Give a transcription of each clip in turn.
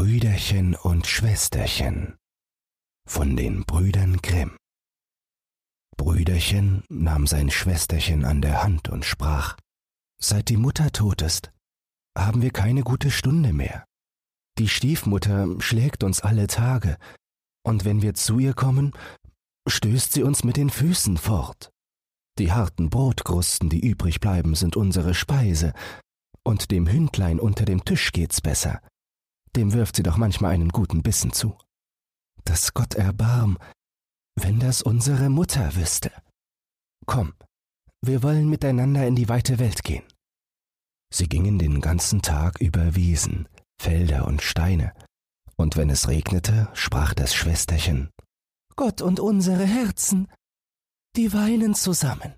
Brüderchen und Schwesterchen von den Brüdern Grimm. Brüderchen nahm sein Schwesterchen an der Hand und sprach Seit die Mutter tot ist, haben wir keine gute Stunde mehr. Die Stiefmutter schlägt uns alle Tage, und wenn wir zu ihr kommen, stößt sie uns mit den Füßen fort. Die harten Brotkrusten, die übrig bleiben, sind unsere Speise, und dem Hündlein unter dem Tisch geht's besser. Dem wirft sie doch manchmal einen guten Bissen zu. Dass Gott erbarm, wenn das unsere Mutter wüsste. Komm, wir wollen miteinander in die weite Welt gehen. Sie gingen den ganzen Tag über Wiesen, Felder und Steine, und wenn es regnete, sprach das Schwesterchen Gott und unsere Herzen, die weinen zusammen.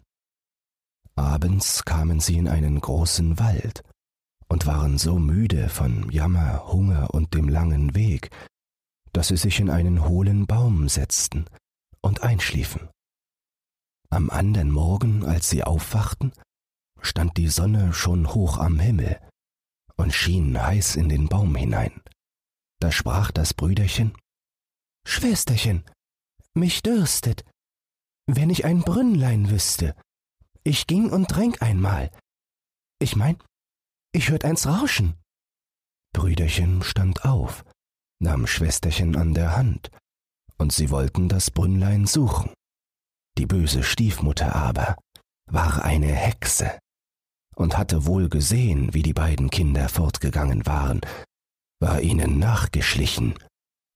Abends kamen sie in einen großen Wald und waren so müde von Jammer, Hunger und dem langen Weg, dass sie sich in einen hohlen Baum setzten und einschliefen. Am andern Morgen, als sie aufwachten, stand die Sonne schon hoch am Himmel und schien heiß in den Baum hinein. Da sprach das Brüderchen Schwesterchen, mich dürstet, wenn ich ein Brünnlein wüsste, ich ging und tränk einmal. Ich mein, ich hört eins rauschen. Brüderchen stand auf, nahm Schwesterchen an der Hand, und sie wollten das Brünnlein suchen. Die böse Stiefmutter aber war eine Hexe und hatte wohl gesehen, wie die beiden Kinder fortgegangen waren, war ihnen nachgeschlichen,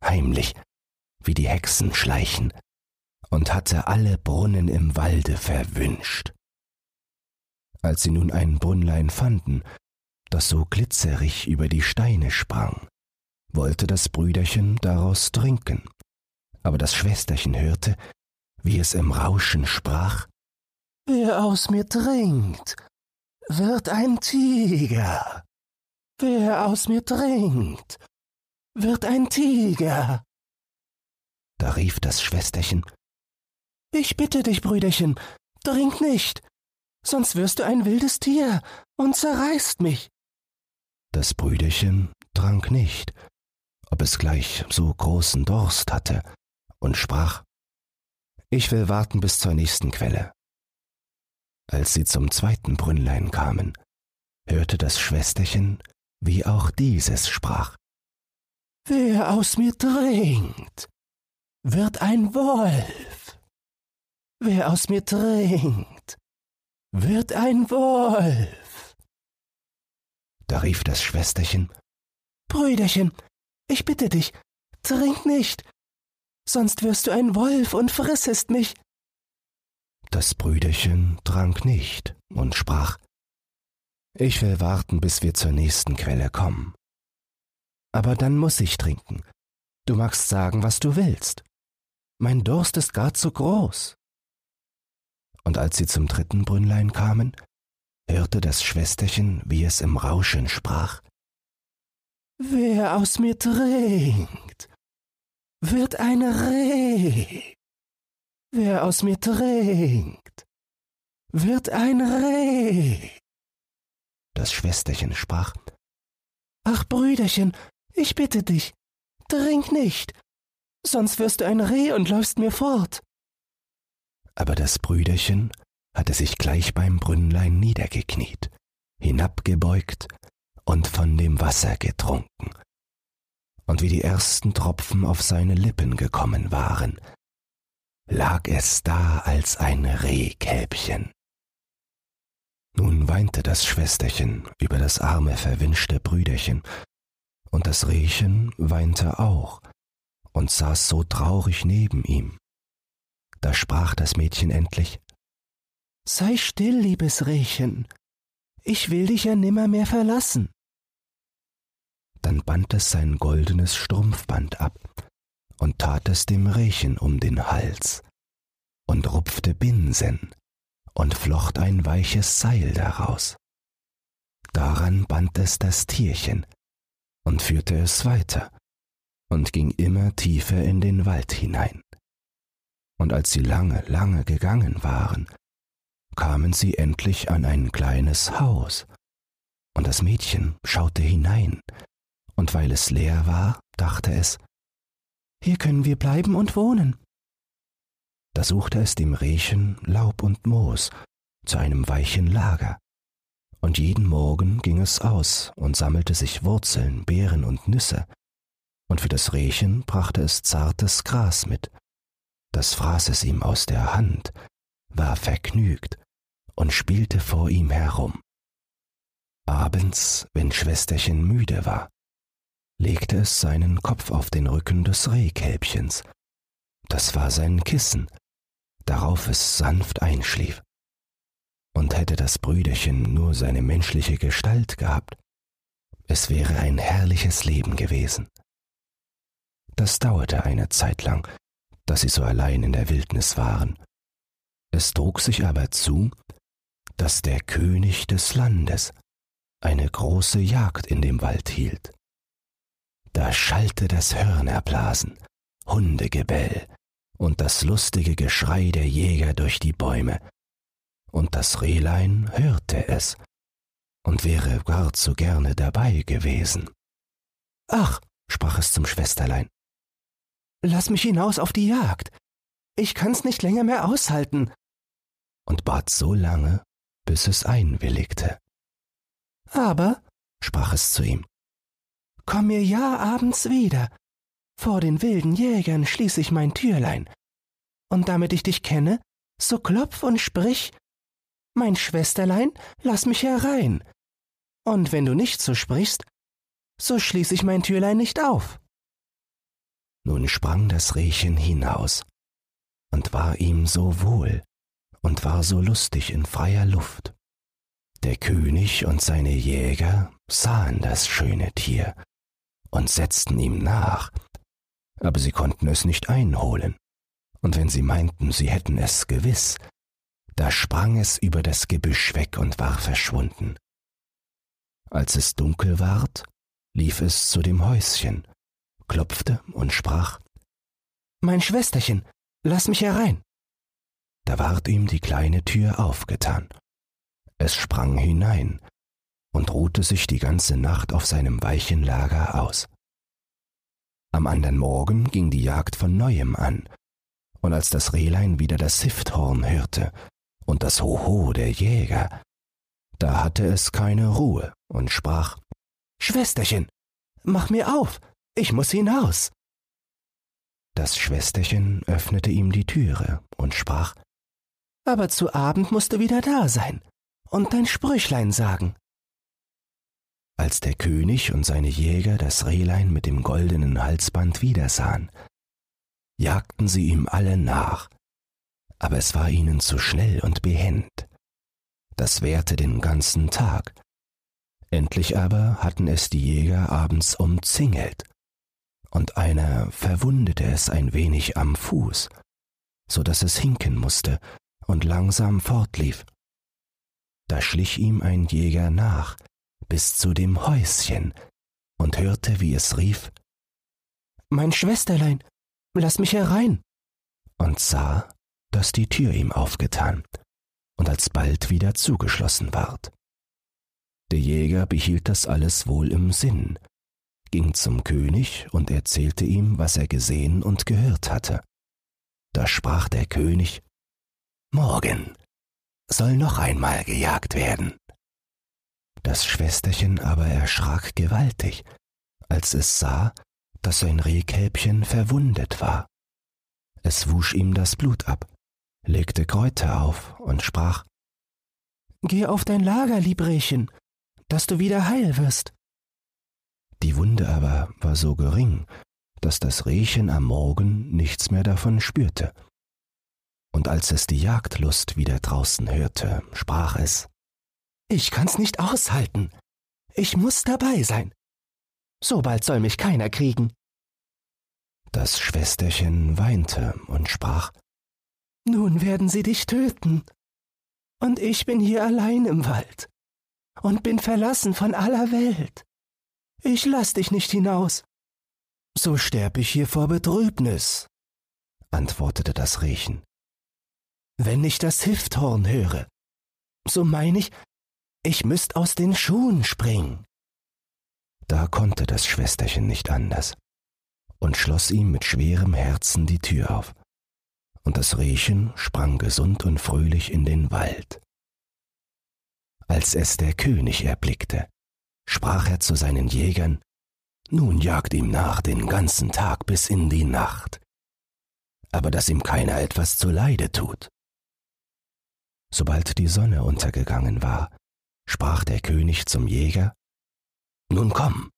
heimlich, wie die Hexen schleichen, und hatte alle Brunnen im Walde verwünscht. Als sie nun ein Brünnlein fanden, das so glitzerig über die Steine sprang, wollte das Brüderchen daraus trinken, aber das Schwesterchen hörte, wie es im Rauschen sprach Wer aus mir trinkt, wird ein Tiger. Wer aus mir trinkt, wird ein Tiger. Da rief das Schwesterchen Ich bitte dich, Brüderchen, trink nicht, sonst wirst du ein wildes Tier und zerreißt mich. Das Brüderchen trank nicht, ob es gleich so großen Durst hatte, und sprach Ich will warten bis zur nächsten Quelle. Als sie zum zweiten Brünnlein kamen, hörte das Schwesterchen, wie auch dieses sprach. Wer aus mir trinkt, wird ein Wolf. Wer aus mir trinkt, wird ein Wolf. Da rief das Schwesterchen, Brüderchen, ich bitte dich, trink nicht, sonst wirst du ein Wolf und frissest mich. Das Brüderchen trank nicht und sprach, Ich will warten, bis wir zur nächsten Quelle kommen. Aber dann muss ich trinken. Du magst sagen, was du willst. Mein Durst ist gar zu groß. Und als sie zum dritten Brünnlein kamen, hörte das Schwesterchen, wie es im Rauschen sprach. Wer aus mir trinkt, wird ein Reh. Wer aus mir trinkt, wird ein Reh. Das Schwesterchen sprach, Ach, Brüderchen, ich bitte dich, trink nicht, sonst wirst du ein Reh und läufst mir fort. Aber das Brüderchen hatte sich gleich beim Brünnlein niedergekniet, hinabgebeugt und von dem Wasser getrunken. Und wie die ersten Tropfen auf seine Lippen gekommen waren, lag es da als ein Rehkälbchen. Nun weinte das Schwesterchen über das arme, verwünschte Brüderchen, und das Rehchen weinte auch und saß so traurig neben ihm. Da sprach das Mädchen endlich Sei still, liebes Rehchen, ich will dich ja nimmermehr verlassen. Dann band es sein goldenes Strumpfband ab und tat es dem Rehchen um den Hals und rupfte Binsen und flocht ein weiches Seil daraus. Daran band es das Tierchen und führte es weiter und ging immer tiefer in den Wald hinein. Und als sie lange, lange gegangen waren, kamen sie endlich an ein kleines Haus, und das Mädchen schaute hinein. Und weil es leer war, dachte es, hier können wir bleiben und wohnen. Da suchte es dem Rehchen Laub und Moos zu einem weichen Lager, und jeden Morgen ging es aus und sammelte sich Wurzeln, Beeren und Nüsse, und für das Rehchen brachte es zartes Gras mit, das fraß es ihm aus der Hand, war vergnügt und spielte vor ihm herum. Abends, wenn Schwesterchen müde war, legte es seinen Kopf auf den Rücken des Rehkälbchens. Das war sein Kissen, darauf es sanft einschlief. Und hätte das Brüderchen nur seine menschliche Gestalt gehabt, es wäre ein herrliches Leben gewesen. Das dauerte eine Zeit lang, dass sie so allein in der Wildnis waren. Es trug sich aber zu, dass der König des Landes eine große Jagd in dem Wald hielt. Da schallte das Hörnerblasen, Hundegebell und das lustige Geschrei der Jäger durch die Bäume, und das Rehlein hörte es und wäre gar zu gerne dabei gewesen. Ach, sprach es zum Schwesterlein, lass mich hinaus auf die Jagd. Ich kann's nicht länger mehr aushalten. Und bat so lange, bis es einwilligte. Aber, sprach es zu ihm, komm mir ja abends wieder. Vor den wilden Jägern schließ ich mein Türlein. Und damit ich dich kenne, so klopf und sprich, mein Schwesterlein, lass mich herein. Und wenn du nicht so sprichst, so schließ ich mein Türlein nicht auf. Nun sprang das Rehchen hinaus und war ihm so wohl und war so lustig in freier Luft. Der König und seine Jäger sahen das schöne Tier und setzten ihm nach, aber sie konnten es nicht einholen, und wenn sie meinten, sie hätten es gewiss, da sprang es über das Gebüsch weg und war verschwunden. Als es dunkel ward, lief es zu dem Häuschen, klopfte und sprach Mein Schwesterchen, lass mich herein. Da ward ihm die kleine Tür aufgetan. Es sprang hinein und ruhte sich die ganze Nacht auf seinem weichen Lager aus. Am andern Morgen ging die Jagd von neuem an, und als das Rehlein wieder das Sifthorn hörte und das Hoho der Jäger, da hatte es keine Ruhe und sprach Schwesterchen, mach mir auf, ich muss hinaus. Das Schwesterchen öffnete ihm die Türe und sprach Aber zu Abend musst du wieder da sein und dein Sprüchlein sagen. Als der König und seine Jäger das Rehlein mit dem goldenen Halsband wiedersahen, jagten sie ihm alle nach, aber es war ihnen zu schnell und behend. Das währte den ganzen Tag. Endlich aber hatten es die Jäger abends umzingelt, und einer verwundete es ein wenig am Fuß, so dass es hinken musste und langsam fortlief. Da schlich ihm ein Jäger nach bis zu dem Häuschen und hörte, wie es rief Mein Schwesterlein, lass mich herein, und sah, dass die Tür ihm aufgetan und alsbald wieder zugeschlossen ward. Der Jäger behielt das alles wohl im Sinn, ging zum König und erzählte ihm, was er gesehen und gehört hatte. Da sprach der König Morgen soll noch einmal gejagt werden. Das Schwesterchen aber erschrak gewaltig, als es sah, dass sein Rehkälbchen verwundet war. Es wusch ihm das Blut ab, legte Kräuter auf und sprach Geh auf dein Lager, lieb Rehchen, dass du wieder heil wirst. Die Wunde aber war so gering, dass das Rehchen am Morgen nichts mehr davon spürte. Und als es die Jagdlust wieder draußen hörte, sprach es Ich kann's nicht aushalten. Ich muss dabei sein. So bald soll mich keiner kriegen. Das Schwesterchen weinte und sprach Nun werden sie dich töten. Und ich bin hier allein im Wald und bin verlassen von aller Welt. Ich lass dich nicht hinaus. So sterb ich hier vor Betrübnis, antwortete das Rehchen. Wenn ich das Hifthorn höre, so mein ich, ich müsst aus den Schuhen springen. Da konnte das Schwesterchen nicht anders und schloss ihm mit schwerem Herzen die Tür auf. Und das Rehchen sprang gesund und fröhlich in den Wald. Als es der König erblickte, sprach er zu seinen Jägern, Nun jagt ihm nach den ganzen Tag bis in die Nacht, aber dass ihm keiner etwas zuleide tut. Sobald die Sonne untergegangen war, sprach der König zum Jäger, Nun komm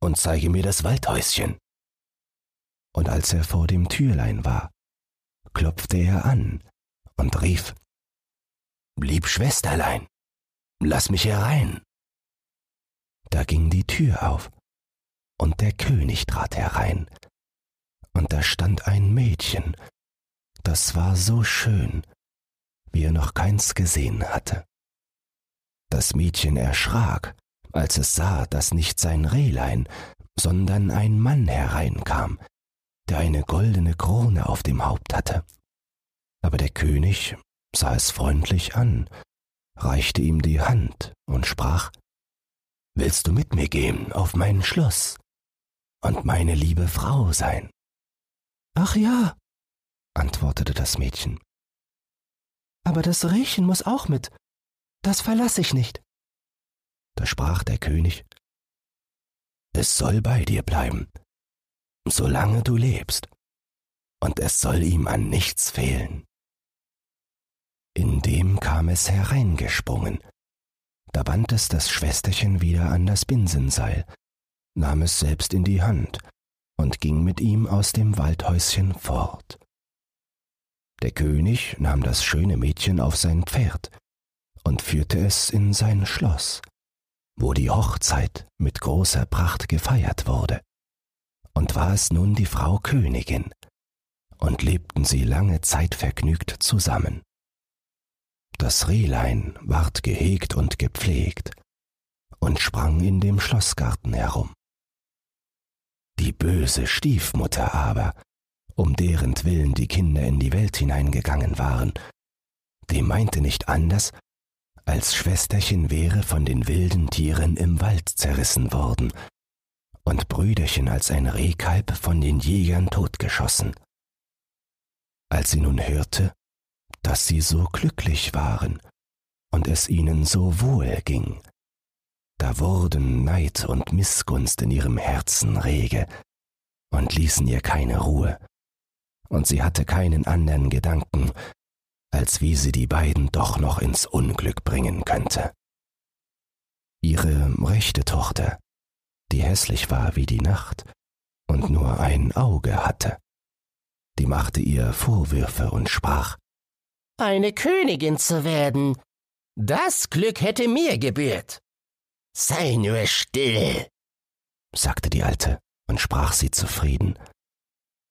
und zeige mir das Waldhäuschen. Und als er vor dem Türlein war, klopfte er an und rief, Lieb Schwesterlein, lass mich herein. Da ging die Tür auf, und der König trat herein, und da stand ein Mädchen, das war so schön, wie er noch keins gesehen hatte. Das Mädchen erschrak, als es sah, dass nicht sein Rehlein, sondern ein Mann hereinkam, der eine goldene Krone auf dem Haupt hatte. Aber der König sah es freundlich an, reichte ihm die Hand und sprach, Willst du mit mir gehen auf mein Schloss und meine liebe Frau sein? Ach ja, antwortete das Mädchen. Aber das Rehchen muss auch mit. Das verlasse ich nicht. Da sprach der König, Es soll bei dir bleiben, solange du lebst, und es soll ihm an nichts fehlen. Indem kam es hereingesprungen. Da band es das Schwesterchen wieder an das Binsenseil, nahm es selbst in die Hand und ging mit ihm aus dem Waldhäuschen fort. Der König nahm das schöne Mädchen auf sein Pferd und führte es in sein Schloss, wo die Hochzeit mit großer Pracht gefeiert wurde. Und war es nun die Frau Königin, und lebten sie lange Zeit vergnügt zusammen. Das Rehlein ward gehegt und gepflegt und sprang in dem Schlossgarten herum. Die böse Stiefmutter aber, um deren Willen die Kinder in die Welt hineingegangen waren, die meinte nicht anders, als Schwesterchen wäre von den wilden Tieren im Wald zerrissen worden und Brüderchen als ein Rehkalb von den Jägern totgeschossen. Als sie nun hörte, dass sie so glücklich waren und es ihnen so wohl ging. Da wurden Neid und Missgunst in ihrem Herzen rege und ließen ihr keine Ruhe, und sie hatte keinen anderen Gedanken, als wie sie die beiden doch noch ins Unglück bringen könnte. Ihre rechte Tochter, die hässlich war wie die Nacht und nur ein Auge hatte, die machte ihr Vorwürfe und sprach eine Königin zu werden. Das Glück hätte mir gebührt. Sei nur still, sagte die Alte und sprach sie zufrieden.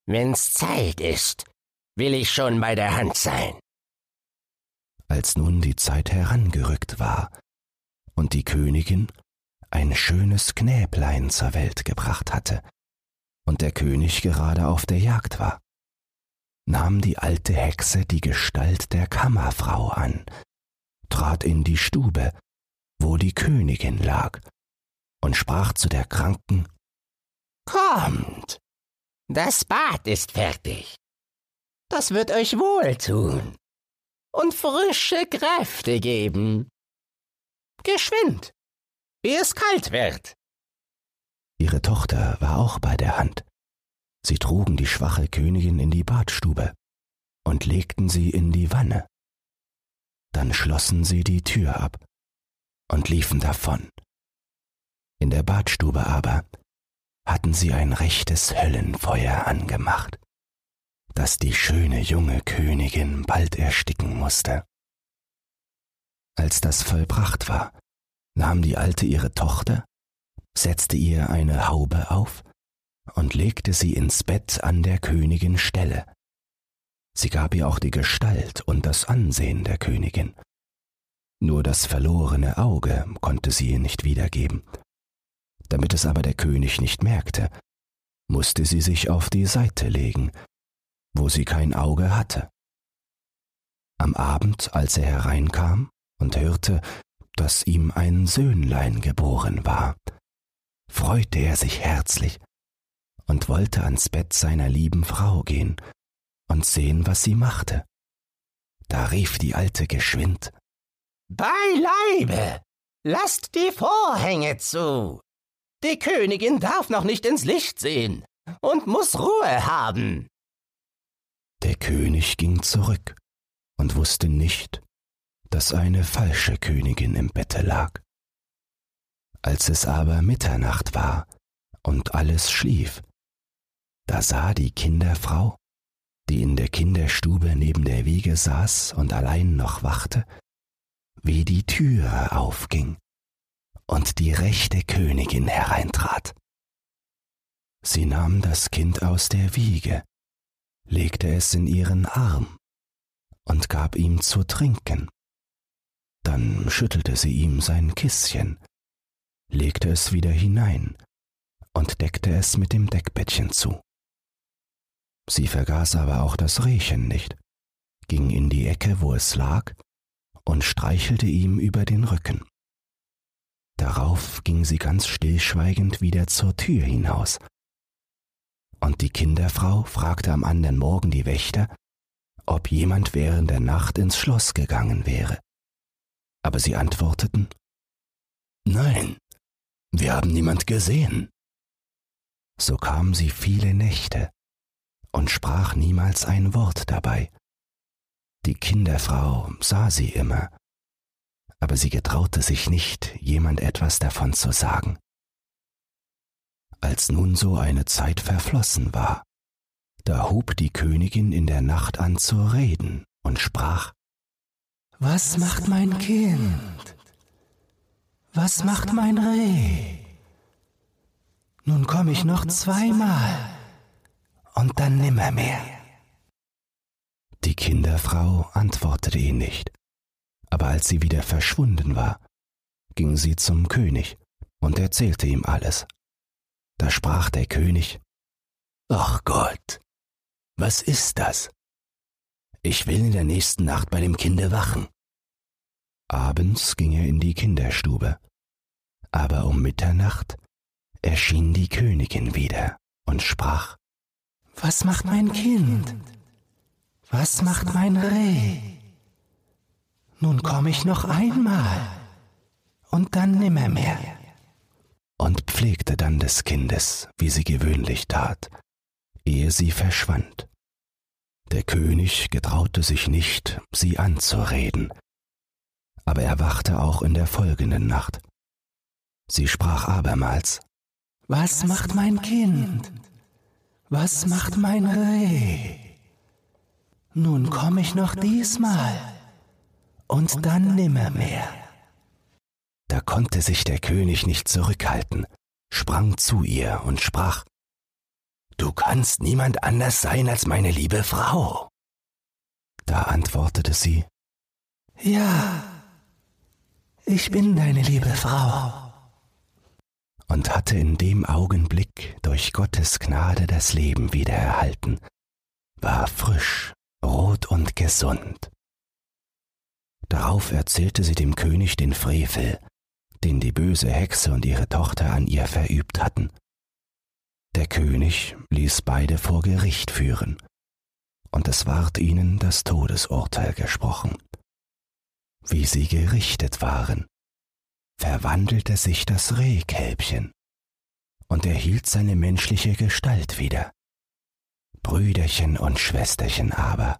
Wenn's Zeit ist, will ich schon bei der Hand sein. Als nun die Zeit herangerückt war und die Königin ein schönes Knäblein zur Welt gebracht hatte und der König gerade auf der Jagd war, nahm die alte Hexe die Gestalt der Kammerfrau an, trat in die Stube, wo die Königin lag, und sprach zu der Kranken Kommt, das Bad ist fertig. Das wird euch wohltun und frische Kräfte geben. Geschwind, wie es kalt wird. Ihre Tochter war auch bei der Hand Sie trugen die schwache Königin in die Badstube und legten sie in die Wanne. Dann schlossen sie die Tür ab und liefen davon. In der Badstube aber hatten sie ein rechtes Höllenfeuer angemacht, das die schöne junge Königin bald ersticken musste. Als das vollbracht war, nahm die Alte ihre Tochter, setzte ihr eine Haube auf und legte sie ins Bett an der Königin Stelle. Sie gab ihr auch die Gestalt und das Ansehen der Königin. Nur das verlorene Auge konnte sie ihr nicht wiedergeben. Damit es aber der König nicht merkte, musste sie sich auf die Seite legen, wo sie kein Auge hatte. Am Abend, als er hereinkam und hörte, dass ihm ein Söhnlein geboren war, freute er sich herzlich und wollte ans Bett seiner lieben Frau gehen und sehen, was sie machte. Da rief die Alte geschwind Beileibe, lasst die Vorhänge zu. Die Königin darf noch nicht ins Licht sehen und muss Ruhe haben. Der König ging zurück und wusste nicht, dass eine falsche Königin im Bette lag. Als es aber Mitternacht war und alles schlief, da sah die Kinderfrau, die in der Kinderstube neben der Wiege saß und allein noch wachte, wie die Türe aufging und die rechte Königin hereintrat. Sie nahm das Kind aus der Wiege, legte es in ihren Arm und gab ihm zu trinken. Dann schüttelte sie ihm sein Kissen, legte es wieder hinein und deckte es mit dem Deckbettchen zu. Sie vergaß aber auch das Rehchen nicht, ging in die Ecke, wo es lag, und streichelte ihm über den Rücken. Darauf ging sie ganz stillschweigend wieder zur Tür hinaus. Und die Kinderfrau fragte am anderen Morgen die Wächter, ob jemand während der Nacht ins Schloss gegangen wäre. Aber sie antworteten, Nein, wir haben niemand gesehen. So kam sie viele Nächte und sprach niemals ein Wort dabei. Die Kinderfrau sah sie immer, aber sie getraute sich nicht, jemand etwas davon zu sagen. Als nun so eine Zeit verflossen war, da hub die Königin in der Nacht an zu reden und sprach Was macht mein Kind? Was macht mein Reh? Nun komm ich noch zweimal und dann nimmermehr. Die Kinderfrau antwortete ihn nicht, aber als sie wieder verschwunden war, ging sie zum König und erzählte ihm alles. Da sprach der König, Ach Gott, was ist das? Ich will in der nächsten Nacht bei dem Kinde wachen. Abends ging er in die Kinderstube, aber um Mitternacht erschien die Königin wieder und sprach, Was macht mein Kind? Was macht mein Reh? Nun komm ich noch einmal und dann nimmermehr. Und pflegte dann des Kindes, wie sie gewöhnlich tat, ehe sie verschwand. Der König getraute sich nicht, sie anzureden, aber er wachte auch in der folgenden Nacht. Sie sprach abermals, Was macht mein Kind? Was macht mein Reh? Nun komm ich noch diesmal und dann nimmermehr. Da konnte sich der König nicht zurückhalten, sprang zu ihr und sprach, Du kannst niemand anders sein als meine liebe Frau. Da antwortete sie, Ja, ich bin deine liebe Frau. Und hatte in dem Augenblick durch Gottes Gnade das Leben wiedererhalten, war frisch rot und gesund. Darauf erzählte sie dem König den Frevel, den die böse Hexe und ihre Tochter an ihr verübt hatten. Der König ließ beide vor Gericht führen, und es ward ihnen das Todesurteil gesprochen. Wie sie gerichtet waren, verwandelte sich das Rehkälbchen und erhielt seine menschliche Gestalt wieder. Brüderchen und Schwesterchen aber